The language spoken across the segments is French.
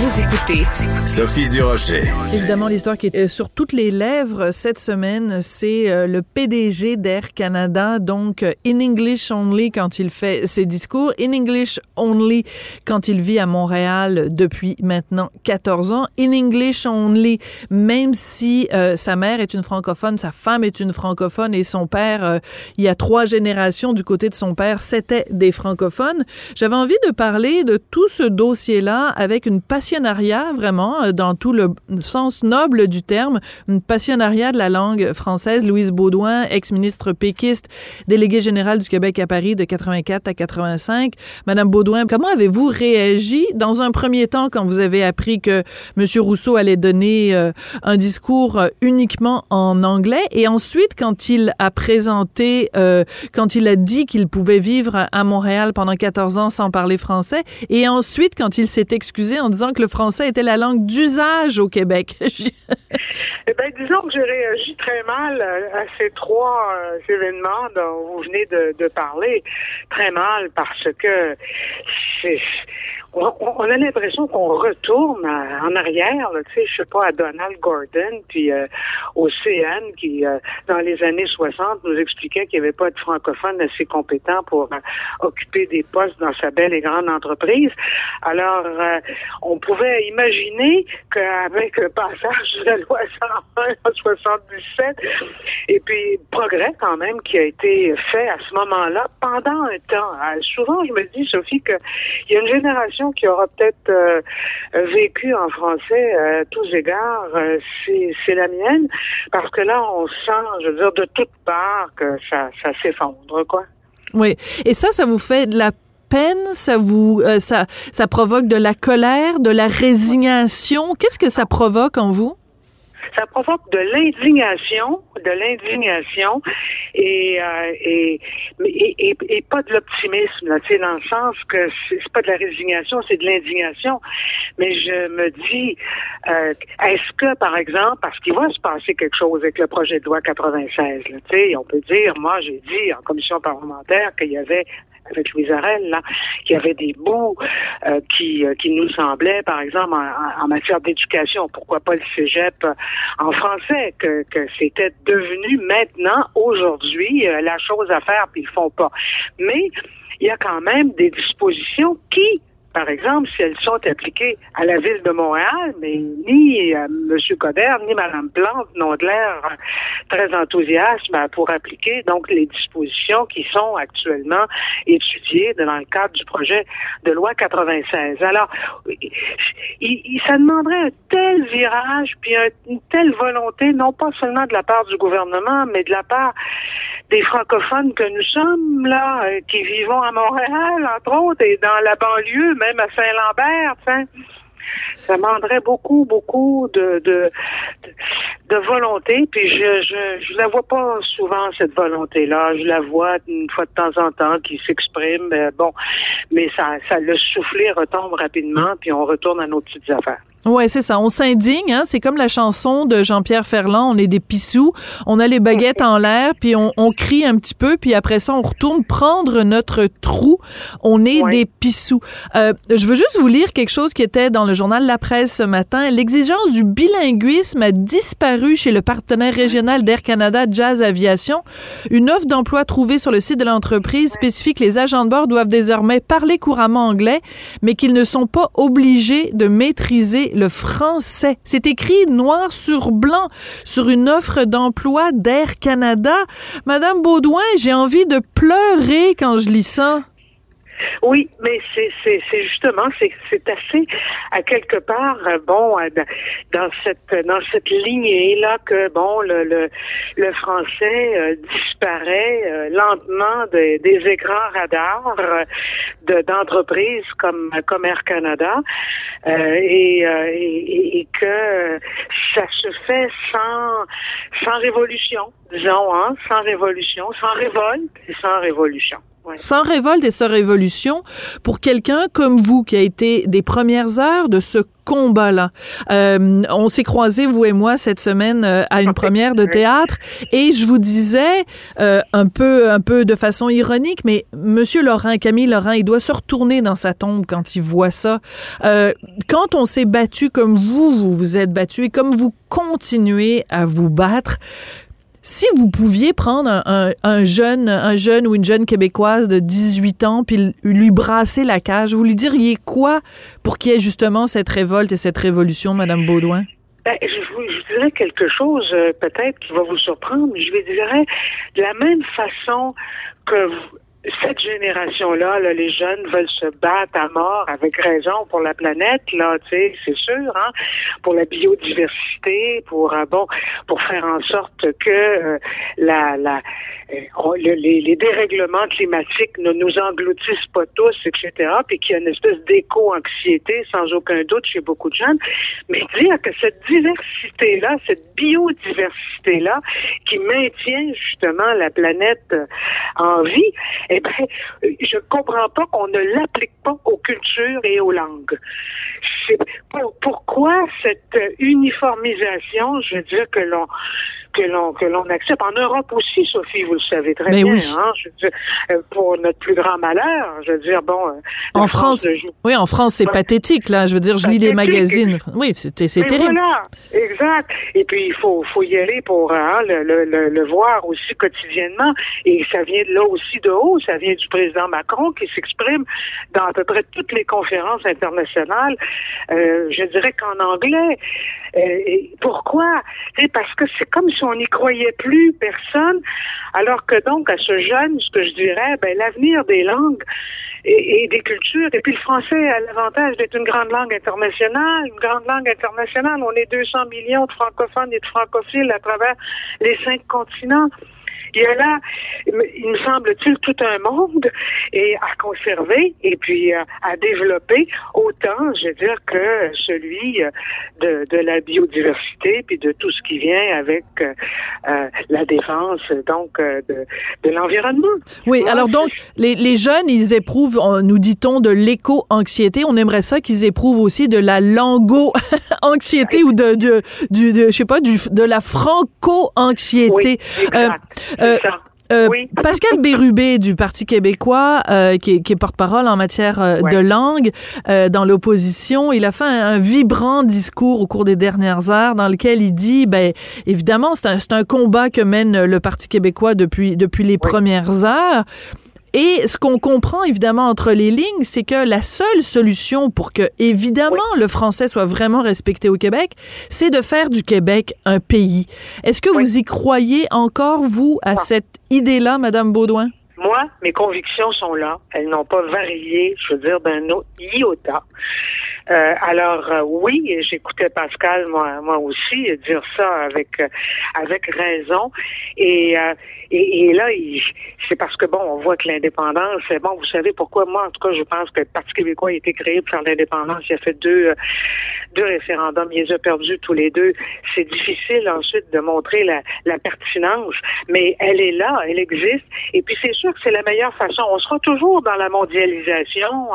Vous écoutez Sophie Durocher. Évidemment, l'histoire qui est euh, sur toutes les lèvres cette semaine, c'est euh, le PDG d'Air Canada, donc euh, in English only quand il fait ses discours, in English only quand il vit à Montréal depuis maintenant 14 ans, in English only même si sa mère est une francophone, sa femme est une francophone et son père, il y a trois générations du côté de son père, c'était des francophones. J'avais envie de parler de tout ce dossier-là avec une passion passionnariat, vraiment, euh, dans tout le sens noble du terme, une passionnariat de la langue française. Louise Baudouin, ex-ministre péquiste, déléguée générale du Québec à Paris de 84 à 85. Madame Baudouin, comment avez-vous réagi dans un premier temps quand vous avez appris que M. Rousseau allait donner euh, un discours euh, uniquement en anglais? Et ensuite quand il a présenté, quand il a dit qu'il pouvait vivre à Montréal pendant 14 ans sans parler français et ensuite quand il s'est excusé en disant que le français était la langue d'usage au Québec? eh bien, disons que j'ai réagi très mal à ces trois euh, événements dont vous venez de, de parler. Très mal parce que c'est on, a l'impression qu'on retourne en arrière, tu sais, je sais pas, à Donald Gordon, puis euh, au CN, qui, euh, dans les années 60, nous expliquait qu'il n'y avait pas de francophones assez compétents pour euh, occuper des postes dans sa belle et grande entreprise. Alors, on pouvait imaginer qu'avec le passage de la loi 101 en 77, et puis progrès quand même qui a été fait à ce moment-là pendant un temps. souvent, je me dis, Sophie, qu'il y a une génération qui aura peut-être euh, vécu en français à tous égards, euh, c'est la mienne, parce que là, on sent, je veux dire, de toutes parts que ça, s'effondre, quoi. Oui. Et ça, ça vous fait de la peine, ça vous, euh, ça, ça provoque de la colère, de la résignation? Qu'est-ce que ça provoque en vous? Ça provoque de l'indignation, de l'indignation et, euh, et, et, et, pas de l'optimisme, tu sais, dans le sens que c'est pas de la résignation, c'est de l'indignation. Mais je me dis, euh, est-ce que, par exemple, parce qu'il va se passer quelque chose avec le projet de loi 96, là, tu sais, on peut dire, moi, j'ai dit en commission parlementaire qu'il y avait avec Louise Arel, là, qu'il y avait des bouts euh, qui, euh, qui nous semblaient, par exemple, en, matière d'éducation, pourquoi pas le cégep euh, en français, que, que c'était devenu maintenant, aujourd'hui, la chose à faire, puis ils font pas. Mais il y a quand même des dispositions qui par exemple, si elles sont appliquées à la ville de Montréal, mais ni euh, M. Coder ni Mme Plante n'ont l'air très enthousiastes pour appliquer donc les dispositions qui sont actuellement étudiées dans le cadre du projet de loi 96. Alors, ça demanderait un tel virage, puis une telle volonté, non pas seulement de la part du gouvernement, mais de la part des francophones que nous sommes, là, euh, qui vivons à Montréal, entre autres, et dans la banlieue, même à Saint-Lambert, ça demanderait beaucoup, beaucoup de, de, volonté. Puis je, je, je la vois pas souvent cette volonté-là. Je la vois une fois de temps en temps qui s'exprime. Bon, mais ça, ça le souffler retombe rapidement, puis on retourne à nos petites affaires. Ouais, c'est ça. On s'indigne. Hein? C'est comme la chanson de Jean-Pierre Ferland. On est des pissous. On a les baguettes en l'air, puis on, on, crie un petit peu, puis après ça, on retourne prendre notre trou. On est des pissous. Euh, je veux juste vous lire quelque chose qui était dans le journal La Presse ce matin. L'exigence du bilinguisme a disparu chez le partenaire régional d'Air Canada Jazz Aviation. Une offre d'emploi trouvée sur le site de l'entreprise spécifie que les agents de bord doivent désormais parler couramment anglais, mais qu'ils ne sont pas obligés de maîtriser le français. C'est écrit noir sur blanc sur une offre d'emploi d'Air Canada. Madame Baudouin, j'ai envie de pleurer quand je lis ça. Oui, mais c'est justement c'est assez à quelque part euh, bon euh, dans cette dans cette lignée là que bon le le, le français euh, disparaît lentement des, des écrans radars de d'entreprises comme comme Air Canada et, et, et que ça se fait sans sans révolution disons hein sans révolution sans révolte et sans révolution sans révolte et sans révolution, pour quelqu'un comme vous qui a été des premières heures de ce combat-là. Euh, on s'est croisés, vous et moi, cette semaine euh, à une première de théâtre, et je vous disais euh, un peu, un peu de façon ironique, mais Monsieur Laurent, Camille Laurent, il doit se retourner dans sa tombe quand il voit ça. quand on s'est battu comme vous, vous vous êtes battu, et comme vous continuez à vous battre, si vous pouviez prendre un, jeune, un jeune ou une jeune québécoise de 18 ans puis lui brasser la cage, vous lui diriez quoi pour qu'il y ait justement cette révolte et cette révolution, Madame Baudouin? Ben, je, vous, dirais quelque chose euh, peut-être qui va vous surprendre. Je lui dirais de la même façon que vous, cette génération-là, là, les jeunes veulent se battre à mort avec raison pour la planète, là, tu sais, c'est sûr, hein, pour la biodiversité, pour euh, bon, pour faire en sorte que euh, la, la euh, les, les, dérèglements climatiques ne nous engloutissent pas tous, etc., puis qu'il y a une espèce d'éco-anxiété, sans aucun doute, chez beaucoup de jeunes, mais dire que cette diversité-là, cette biodiversité-là, qui maintient justement la planète en vie, eh ben, je comprends pas qu'on ne l'applique pas aux cultures et aux langues. pourquoi cette uniformisation, je veux dire que l'on que l'on que l'on accepte. En Europe aussi, Sophie, vous le savez très bien. Hein, je veux dire, euh, pour notre plus grand malheur, je veux dire, bon. Euh, en France, oui, en France, c'est pathétique là. Je veux dire, je lis les magazines. Oui, c'est terrible. Voilà, exact. Et puis il faut faut y aller pour hein, le, le, le, voir aussi quotidiennement. Et ça vient de là aussi de haut. Ça vient du président Macron qui s'exprime dans à peu près toutes les conférences internationales. Euh, je dirais qu'en anglais. Pourquoi? Parce que c'est comme si on n'y croyait plus personne, alors que donc à ce jeune, ce que je dirais, ben l'avenir des langues et, des cultures, et puis le français a l'avantage d'être une grande langue internationale, une grande langue internationale. On est 200 millions de francophones et de francophiles à travers les cinq continents. Il y a là, il me semble-t-il, tout un monde et à conserver et puis euh, à, développer autant, je veux dire, que celui euh, de, de la biodiversité puis de tout ce qui vient avec euh, la défense donc de, de l'environnement. Oui, alors donc les, les jeunes, ils éprouvent, nous dit-on, de l'éco-anxiété. On aimerait ça qu'ils éprouvent aussi de la lango-anxiété ou de, de, du, de, je sais pas, du, de la franco-anxiété. Euh, euh, Pascal Bérubé du Parti québécois, euh, qui est, porte-parole en matière de langue dans l'opposition, il a fait un, vibrant discours au cours des dernières heures dans lequel il dit, ben évidemment, c'est un, un, combat que mène le Parti québécois depuis depuis les premières heures. Et ce qu'on comprend évidemment entre les lignes, c'est que la seule solution pour que, évidemment, le français soit vraiment respecté au Québec, c'est de faire du Québec un pays. Est-ce que vous y croyez encore, vous, à cette idée-là, Madame Baudouin? Moi, mes convictions sont là. Elles n'ont pas varié, je veux dire, d'un iota. Euh, alors euh, oui, j'écoutais Pascal moi, moi aussi dire ça avec euh, avec raison. Et et, là c'est parce que bon on voit que l'indépendance bon vous savez pourquoi? Moi en tout cas je pense que le Parti québécois a été créé pour l'indépendance. Il a fait deux deux référendums. Il les a perdus tous les deux. C'est difficile ensuite de montrer la, la pertinence. Mais elle est là elle existe. Et puis c'est sûr que c'est la meilleure façon. On sera toujours dans la mondialisation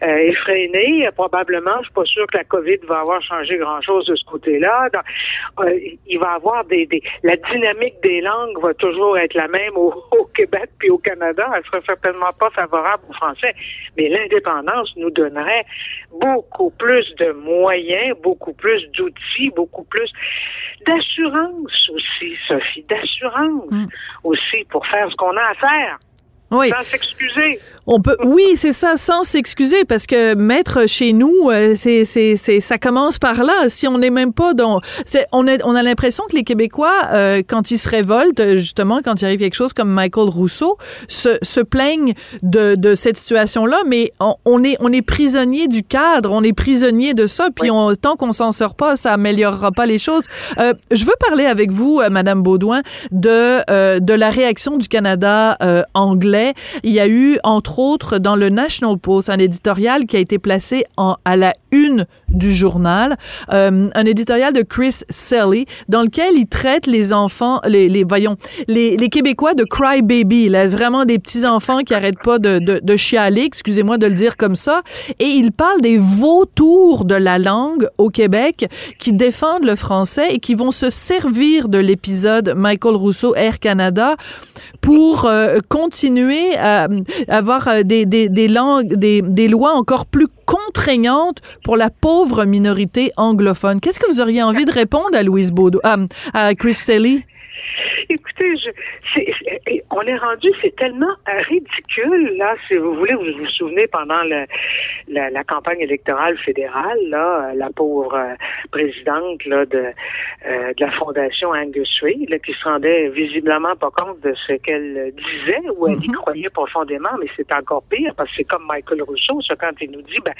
effrénée probablement probablement, je suis pas sûr que la COVID va avoir changé grand-chose de ce côté-là. Euh, il va avoir des, des, la dynamique des langues va toujours être la même au, Québec puis au Canada. Elle sera certainement pas favorable aux Français, mais l'indépendance nous donnerait beaucoup plus de moyens, beaucoup plus d'outils, beaucoup plus d'assurance aussi, Sophie, d'assurance mm. aussi pour faire ce qu'on a à faire. Oui. sans s'excuser. On peut, oui, c'est ça, sans s'excuser, parce que mettre chez nous, euh, c'est, c'est, c'est, ça commence par là. Si on n'est même pas dans, c'est, on a, on a l'impression que les Québécois, euh, quand ils se révoltent, justement, quand il arrive quelque chose comme Michael Rousseau, se, se plaignent de, de cette situation-là, mais on, on est, on est prisonnier du cadre, on est prisonnier de ça, puis on, tant qu'on s'en sort pas, ça améliorera pas les choses. Euh, je veux parler avec vous, Madame Baudouin, de, euh, de la réaction du Canada euh, Il y a eu, entre autres, dans le National Post, un éditorial qui a été placé à la une du journal, euh, un éditorial de Chris Selly, dans lequel il traite les enfants, les, les voyons, les, les Québécois de cry baby, là, vraiment des petits enfants qui arrêtent pas de, de, de chialer, excusez-moi de le dire comme ça, et il parle des vautours de la langue au Québec qui défendent le français et qui vont se servir de l'épisode Michael Rousseau Air Canada pour euh, continuer à, avoir euh, des, langues, des, lois encore plus contraignantes pour la pauvre minorité anglophone. Qu'est-ce que vous auriez envie de répondre à Louise Baudou, à, à Chris? On est rendu, c'est tellement ridicule, là, si vous voulez, vous vous souvenez, pendant le, la, la campagne électorale fédérale, là, la pauvre euh, présidente là, de, euh, de la Fondation Angus Reid, là, qui se rendait visiblement pas compte de ce qu'elle disait, ou elle y croyait profondément, mais c'est encore pire, parce que c'est comme Michael Rousseau, ça, quand il nous dit, ben,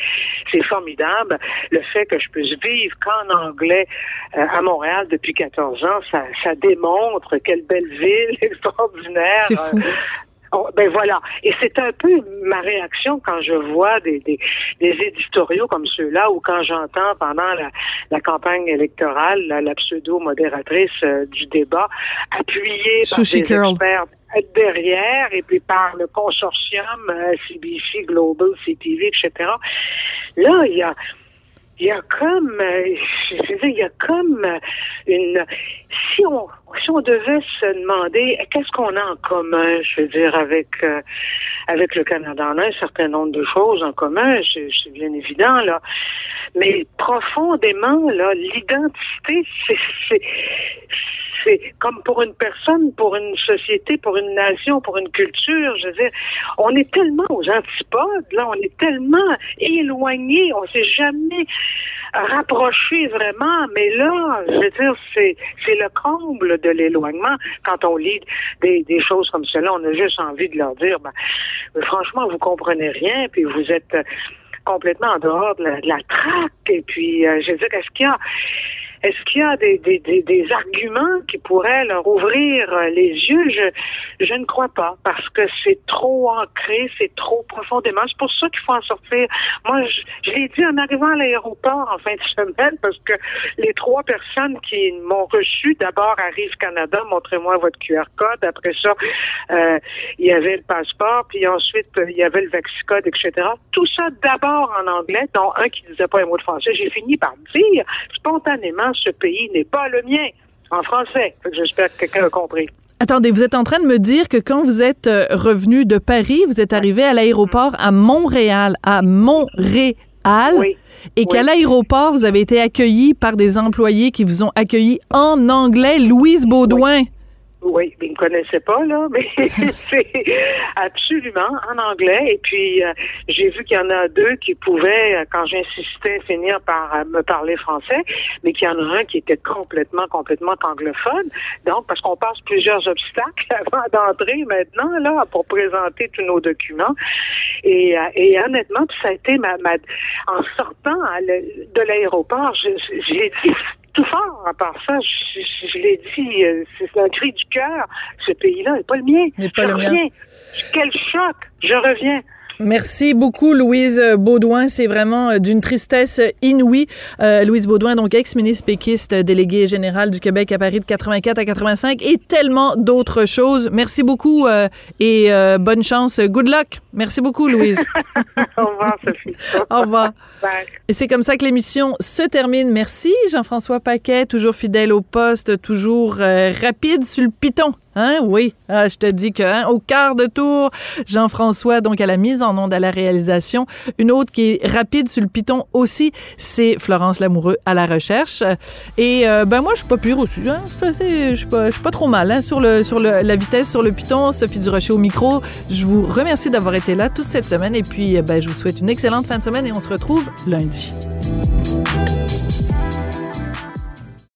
c'est formidable, le fait que je puisse vivre qu'en anglais euh, à Montréal depuis 14 ans, ça, ça démontre quelle belle ville extraordinaire. C'est fou. Euh, ben voilà. Et c'est un peu ma réaction quand je vois des, des, des éditoriaux comme ceux-là ou quand j'entends pendant la, la campagne électorale la, la pseudo-modératrice euh, du débat appuyée par des experts derrière et puis par le consortium euh, CBC, Global, CTV, etc. Là, il y a il y a comme, euh, je veux dire, il y a comme euh, une, si on, si on devait se demander qu'est-ce qu'on a en commun, je veux dire, avec, euh, avec le Canada, on a un certain nombre de choses en commun, c'est c'est bien évident, là. Mais profondément, là, l'identité, c'est, c'est, comme pour une personne, pour une société, pour une nation, pour une culture. Je veux dire, on est tellement aux antipodes, là, on est tellement éloignés, on s'est jamais rapproché vraiment, mais là, je veux dire, c'est c'est le comble de l'éloignement. Quand on lit des, choses comme cela, on a juste envie de leur dire, ben, franchement, vous comprenez rien, puis vous êtes euh, complètement en dehors de la, traque. Et puis, euh, je veux dire, est-ce qu'il y a est-ce qu'il y a des, des, des, des arguments qui pourraient leur ouvrir les yeux? Je ne crois pas, parce que c'est trop ancré, c'est trop profondément. C'est pour ça qu'il faut en sortir. Moi, je, je l'ai dit en arrivant à l'aéroport en fin de semaine, parce que les trois personnes qui m'ont reçu, d'abord arrive Canada, montrez-moi votre QR code. Après ça, euh, il y avait le passeport, puis ensuite, euh, il y avait le Vexicode, etc. Tout ça d'abord en anglais, dont un qui disait pas un mot de français. J'ai fini par dire spontanément, ce pays n'est pas le mien. En français. J'espère que quelqu'un a compris. Attendez, vous êtes en train de me dire que quand vous êtes euh, revenu de Paris, vous êtes arrivé à l'aéroport à Montréal, à Montréal, Oui. et qu'à l'aéroport, vous avez été accueilli par des employés qui vous ont accueilli en anglais. Louise Baudouin. Oui, ils ne me connaissaient pas, là, mais c'est absolument en anglais. Et puis, euh, j'ai vu qu'il y en a deux qui pouvaient, euh, quand j'insistais, finir par euh, me parler français, mais qu'il y en a un qui était complètement, complètement anglophone. Donc, parce qu'on passe plusieurs obstacles avant d'entrer maintenant, là, pour présenter tous nos documents. Et, honnêtement, ça a été ma, ma en sortant à de l'aéroport, j'ai dit tout fort à part ça, je, je- je l'ai dit, euh, c'est un cri du cœur. Ce pays-là n'est pas le mien. N'est pas je le mien. reviens. Quel choc! Je reviens. Merci beaucoup, Louise Baudouin. C'est vraiment euh, d'une tristesse inouïe. Euh, Louise Baudouin, donc ex-ministre péquiste, déléguée générale du Québec à Paris de 84 à 85 et tellement d'autres choses. Merci beaucoup euh, et euh, bonne chance. Good luck. Merci beaucoup, Louise. Au revoir. revoir, Sophie. Au revoir. Bye. Et c'est comme ça que l'émission se termine. Merci Jean-François Paquet, toujours fidèle au poste, toujours euh, rapide sur le piton. Hein? Oui, ah, je te dis que hein, au quart de tour, Jean-François, donc à la mise en onde, à la réalisation. Une autre qui est rapide sur le piton aussi, c'est Florence Lamoureux à la recherche. Et euh, ben moi, je suis pas pire aussi. Hein? Je suis pas, trop mal hein? sur, sur le, la vitesse sur le piton. Sophie Durocher au micro. Je vous remercie d'avoir été là toute cette semaine. Et puis, ben, je vous souhaite une excellente fin de semaine et on se retrouve lundi.